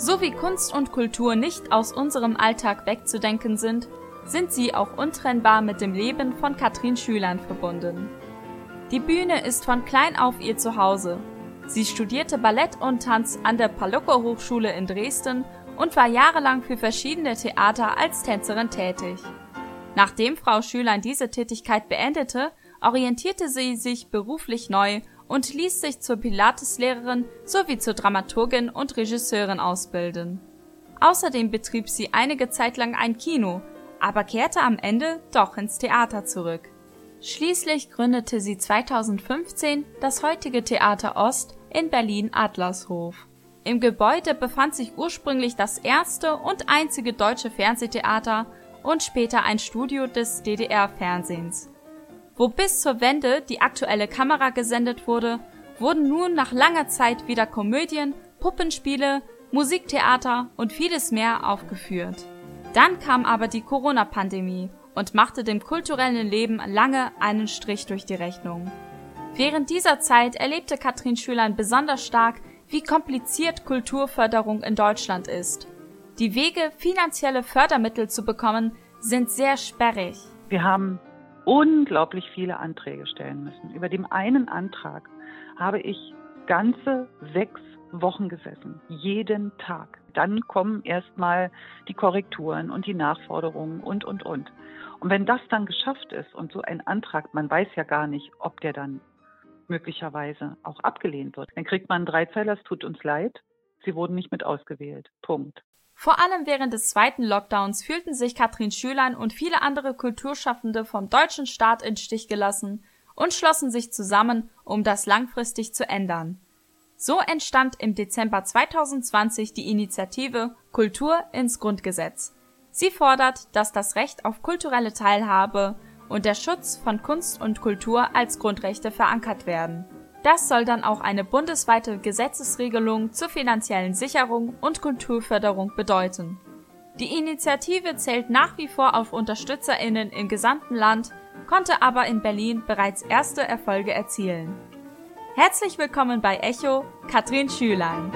So wie Kunst und Kultur nicht aus unserem Alltag wegzudenken sind, sind sie auch untrennbar mit dem Leben von Katrin Schülern verbunden. Die Bühne ist von klein auf ihr Zuhause. Sie studierte Ballett und Tanz an der Palocco Hochschule in Dresden und war jahrelang für verschiedene Theater als Tänzerin tätig. Nachdem Frau Schülein diese Tätigkeit beendete, orientierte sie sich beruflich neu und ließ sich zur Pilateslehrerin sowie zur Dramaturgin und Regisseurin ausbilden. Außerdem betrieb sie einige Zeit lang ein Kino, aber kehrte am Ende doch ins Theater zurück. Schließlich gründete sie 2015 das heutige Theater Ost in Berlin Adlershof. Im Gebäude befand sich ursprünglich das erste und einzige deutsche Fernsehtheater und später ein Studio des DDR-Fernsehens. Wo bis zur Wende die aktuelle Kamera gesendet wurde, wurden nun nach langer Zeit wieder Komödien, Puppenspiele, Musiktheater und vieles mehr aufgeführt. Dann kam aber die Corona-Pandemie und machte dem kulturellen Leben lange einen Strich durch die Rechnung. Während dieser Zeit erlebte Katrin Schülein besonders stark, wie kompliziert Kulturförderung in Deutschland ist. Die Wege, finanzielle Fördermittel zu bekommen, sind sehr sperrig. Wir haben unglaublich viele Anträge stellen müssen. Über dem einen Antrag habe ich ganze sechs Wochen gesessen, jeden Tag. Dann kommen erstmal die Korrekturen und die Nachforderungen und, und, und. Und wenn das dann geschafft ist und so ein Antrag, man weiß ja gar nicht, ob der dann möglicherweise auch abgelehnt wird, dann kriegt man einen Dreizeiler, es tut uns leid, Sie wurden nicht mit ausgewählt. Punkt. Vor allem während des zweiten Lockdowns fühlten sich Katrin Schülein und viele andere Kulturschaffende vom deutschen Staat in Stich gelassen und schlossen sich zusammen, um das langfristig zu ändern. So entstand im Dezember 2020 die Initiative Kultur ins Grundgesetz. Sie fordert, dass das Recht auf kulturelle Teilhabe und der Schutz von Kunst und Kultur als Grundrechte verankert werden das soll dann auch eine bundesweite Gesetzesregelung zur finanziellen Sicherung und Kulturförderung bedeuten. Die Initiative zählt nach wie vor auf Unterstützerinnen im gesamten Land, konnte aber in Berlin bereits erste Erfolge erzielen. Herzlich willkommen bei Echo, Katrin Schülein.